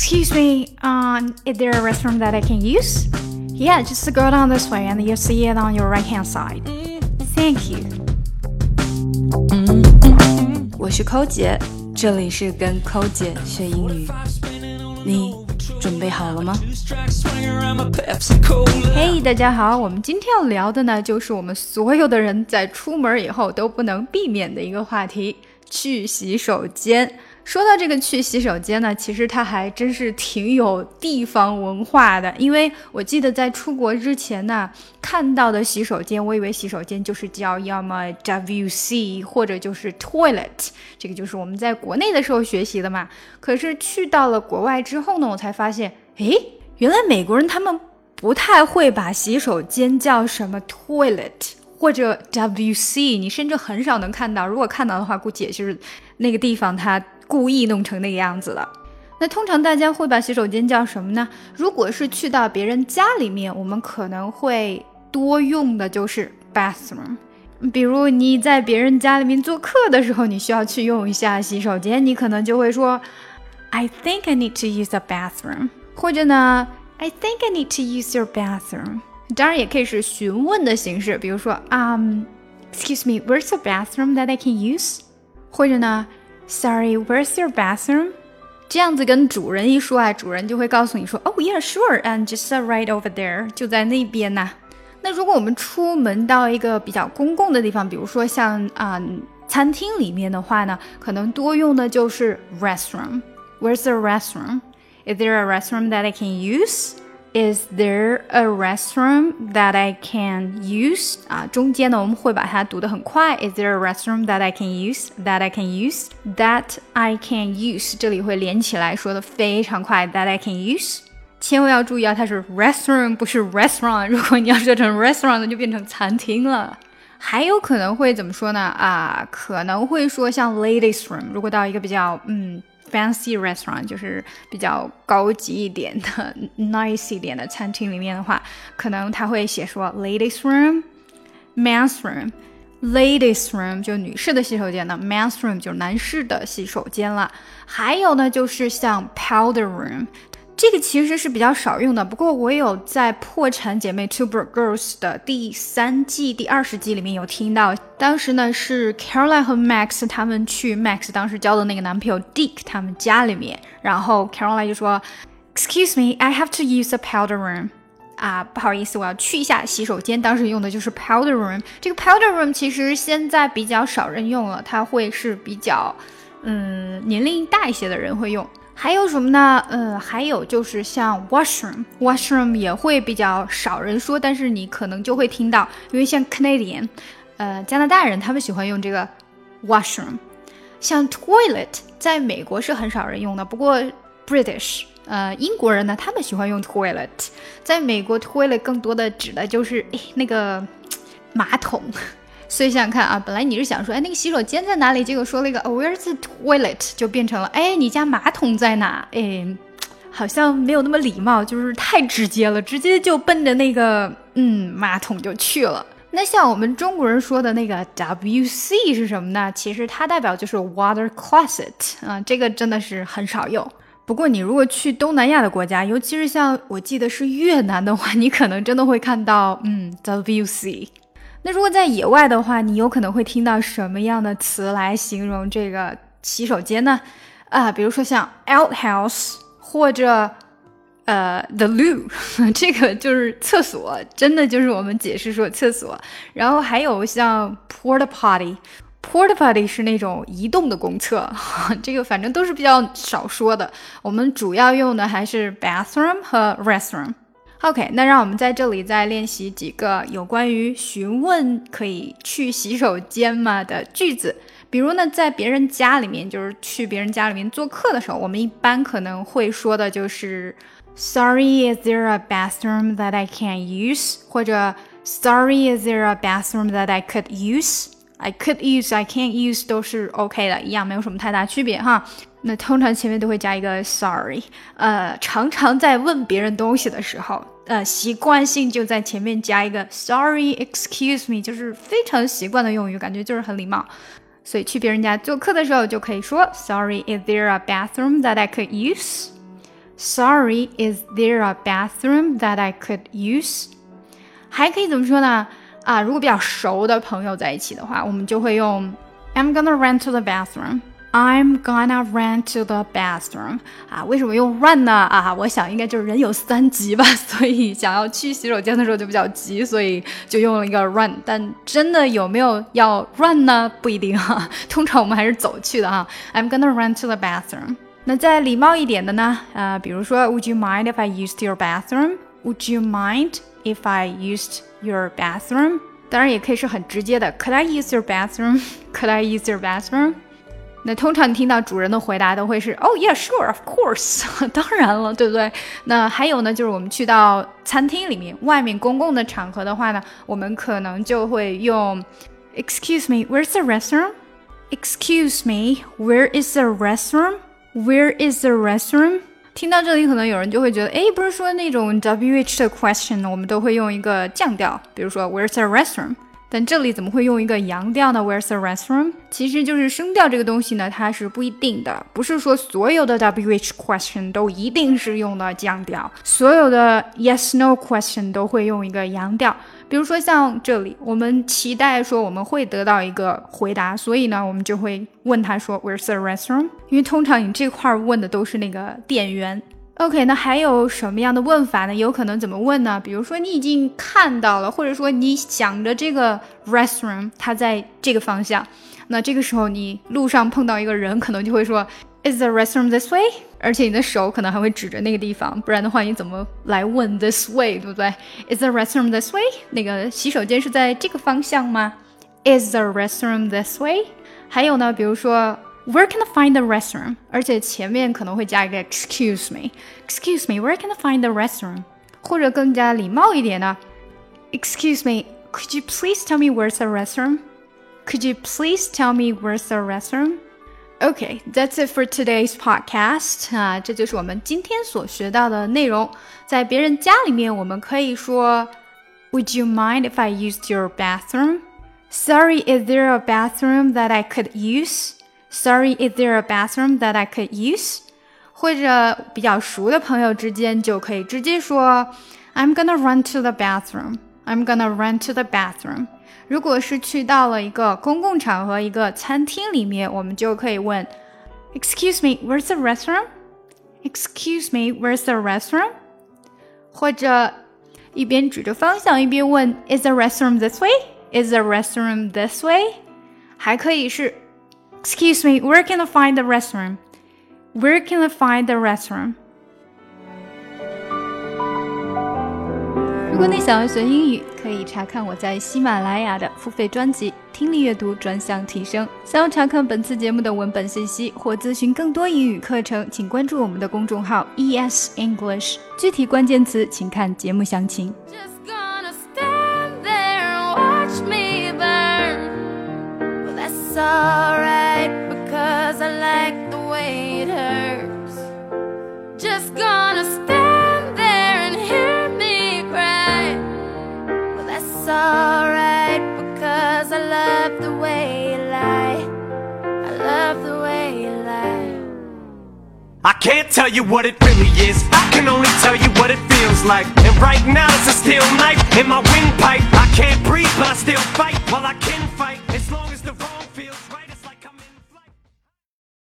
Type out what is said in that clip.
Excuse me, um, is there a restroom that I can use? Yeah, just go down this way and you'll see it on your right hand side. Thank you. 我是寇姐，这里是跟寇姐学英语。你准备好了吗？嘿，大家好，我们今天要聊的呢，就是我们所有的人在出门以后都不能避免的一个话题——去洗手间。 说到这个去洗手间呢，其实它还真是挺有地方文化的。因为我记得在出国之前呢，看到的洗手间，我以为洗手间就是叫要么 WC 或者就是 toilet，这个就是我们在国内的时候学习的嘛。可是去到了国外之后呢，我才发现，诶，原来美国人他们不太会把洗手间叫什么 toilet 或者 WC，你甚至很少能看到。如果看到的话，估计也就是那个地方它。故意弄成那个样子的。那通常大家会把洗手间叫什么呢？如果是去到别人家里面，我们可能会多用的就是 bathroom。比如你在别人家里面做客的时候，你需要去用一下洗手间，你可能就会说 I think I need to use a bathroom，或者呢 I think I need to use your bathroom。当然也可以是询问的形式，比如说 Um excuse me where's the bathroom that I can use？或者呢 Sorry, where's your bathroom? 这样子跟主人一说啊，主人就会告诉你说，Oh yeah, sure, and just right over there，就在那边呐。那如果我们出门到一个比较公共的地方，比如说像啊餐厅里面的话呢，可能多用的就是 restroom。Where's the restroom? Is there a restroom that I can use? Is there a restroom that I can use？啊，中间呢我们会把它读得很快。Is there a restroom that I can use? That I can use? That I can use？这里会连起来说的非常快。That I can use？千万要注意啊，它是 restroom 不是 restaurant。如果你要说成 restaurant，那就变成餐厅了。还有可能会怎么说呢？啊，可能会说像 ladies room。如果到一个比较嗯。 Fancy restaurant 就是比较高级一点的、nice 一点的餐厅里面的话，可能他会写说 ladies room、men's room。ladies room 就女士的洗手间呢，men's room 就男士的洗手间了。还有呢，就是像 powder room。这个其实是比较少用的，不过我有在《破产姐妹 Two Broke Girls》的第三季第二十集里面有听到，当时呢是 Caroline 和 Max 他们去 Max 当时交的那个男朋友 Dick 他们家里面，然后 Caroline 就说，Excuse me, I have to use a powder room。啊，不好意思，我要去一下洗手间。当时用的就是 powder room。这个 powder room 其实现在比较少人用了，它会是比较，嗯，年龄大一些的人会用。还有什么呢？呃，还有就是像 washroom，washroom 也会比较少人说，但是你可能就会听到，因为像 Canadian，呃，加拿大人他们喜欢用这个 washroom。像 toilet，在美国是很少人用的，不过 British，呃，英国人呢，他们喜欢用 toilet。在美国，toilet 更多的指的就是诶那个马桶。所以想想看啊，本来你是想说，哎，那个洗手间在哪里？结果说了一个 Where's the toilet？就变成了，哎，你家马桶在哪？哎，好像没有那么礼貌，就是太直接了，直接就奔着那个嗯马桶就去了。那像我们中国人说的那个 WC 是什么呢？其实它代表就是 water closet 啊，这个真的是很少用。不过你如果去东南亚的国家，尤其是像我记得是越南的话，你可能真的会看到嗯 WC。那如果在野外的话，你有可能会听到什么样的词来形容这个洗手间呢？啊，比如说像 outhouse 或者呃 the loo，这个就是厕所，真的就是我们解释说厕所。然后还有像 porta potty，porta potty 是那种移动的公厕，这个反正都是比较少说的。我们主要用的还是 bathroom 和 restroom。OK，那让我们在这里再练习几个有关于询问可以去洗手间吗的句子。比如呢，在别人家里面，就是去别人家里面做客的时候，我们一般可能会说的就是 Sorry, is there a bathroom that I can use？或者 Sorry, is there a bathroom that I could use？I could use, I can't use 都是 OK 的，一样没有什么太大区别哈。那通常前面都会加一个 sorry，呃，常常在问别人东西的时候，呃，习惯性就在前面加一个 sorry，excuse me，就是非常习惯的用语，感觉就是很礼貌。所以去别人家做客的时候就可以说 sorry，is there a bathroom that I could use？Sorry, is there a bathroom that I could use？还可以怎么说呢？啊，如果比较熟的朋友在一起的话，我们就会用 I'm gonna run to the bathroom。I'm gonna run to the bathroom 啊，为什么用 run 呢？啊，我想应该就是人有三急吧，所以想要去洗手间的时候就比较急，所以就用了一个 run。但真的有没有要 run 呢？不一定哈，通常我们还是走去的哈。I'm gonna run to the bathroom。那再礼貌一点的呢？呃，比如说，Would you mind if I used your bathroom？Would you mind if I used your bathroom？当然也可以是很直接的，Could I use your bathroom？Could I use your bathroom？那通常你听到主人的回答都会是，Oh yeah, sure, of course，当然了，对不对？那还有呢，就是我们去到餐厅里面，外面公共的场合的话呢，我们可能就会用，Excuse me, where's the restroom? Excuse me, where is the restroom? Where is the restroom? 听到这里，可能有人就会觉得，哎，不是说那种 WH 的 question 我们都会用一个降调，比如说 Where's the restroom? 但这里怎么会用一个阳调呢？Where's the restroom？其实就是声调这个东西呢，它是不一定的，不是说所有的 WH question 都一定是用的降调，所有的 Yes No question 都会用一个阳调。比如说像这里，我们期待说我们会得到一个回答，所以呢，我们就会问他说 Where's the restroom？因为通常你这块问的都是那个店员。OK，那还有什么样的问法呢？有可能怎么问呢？比如说你已经看到了，或者说你想着这个 restroom 它在这个方向，那这个时候你路上碰到一个人，可能就会说 Is the restroom this way？而且你的手可能还会指着那个地方，不然的话你怎么来问 this way，对不对？Is the restroom this way？那个洗手间是在这个方向吗？Is the restroom this way？还有呢，比如说。Where can I find the restroom？而且前面可能会加一个 Excuse me，Excuse me，Where can I find the restroom？或者更加礼貌一点的，Excuse me，Could you please tell me where's the restroom？Could you please tell me where's the restroom? Okay, that's it for today's podcast. 啊，这就是我们今天所学到的内容。在别人家里面，我们可以说，Would you mind if I used your bathroom? Sorry, is there a bathroom that I could use? Sorry, is there a bathroom that I could use？或者比较熟的朋友之间就可以直接说 I'm gonna run to the bathroom. I'm gonna run to the bathroom. 如果是去到了一个公共场合，一个餐厅里面，我们就可以问 Excuse me, where's the restroom? Excuse me, where's the restroom? 或者一边指着方向一边问 Is the restroom this way? Is the restroom this way? 还可以是 Excuse me, where can I find the restroom? Where can I find the restroom? 如果你想要学英语，可以查看我在喜马拉雅的付费专辑《听力阅读专项提升》。想要查看本次节目的文本信息或咨询更多英语课程，请关注我们的公众号 ES English。具体关键词请看节目详情。alright I can't tell you what it really is. I can only tell you what it feels like. And right now it's a steel knife in my windpipe. I can't breathe, but I still fight while I can fight.